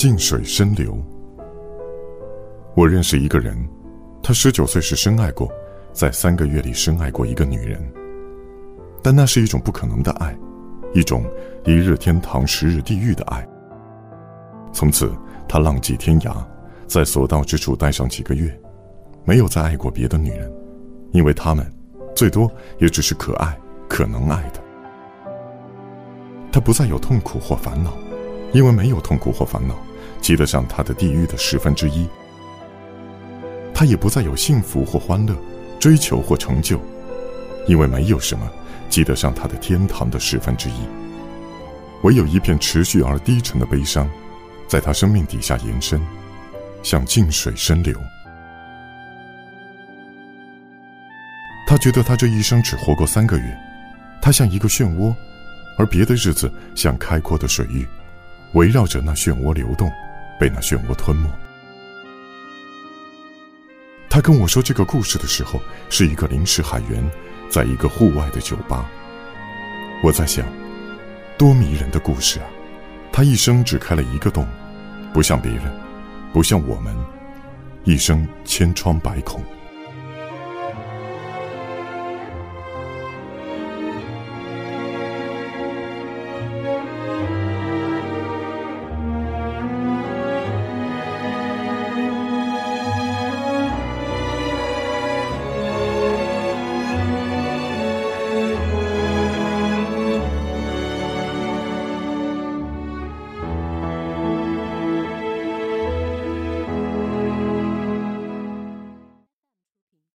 静水深流。我认识一个人，他十九岁时深爱过，在三个月里深爱过一个女人，但那是一种不可能的爱，一种一日天堂十日地狱的爱。从此，他浪迹天涯，在所到之处待上几个月，没有再爱过别的女人，因为他们，最多也只是可爱、可能爱的。他不再有痛苦或烦恼，因为没有痛苦或烦恼，及得上他的地狱的十分之一。他也不再有幸福或欢乐，追求或成就，因为没有什么及得上他的天堂的十分之一。唯有一片持续而低沉的悲伤，在他生命底下延伸，像静水深流。他觉得他这一生只活过三个月，他像一个漩涡。而别的日子像开阔的水域，围绕着那漩涡流动，被那漩涡吞没。他跟我说这个故事的时候，是一个临时海员，在一个户外的酒吧。我在想，多迷人的故事啊！他一生只开了一个洞，不像别人，不像我们，一生千疮百孔。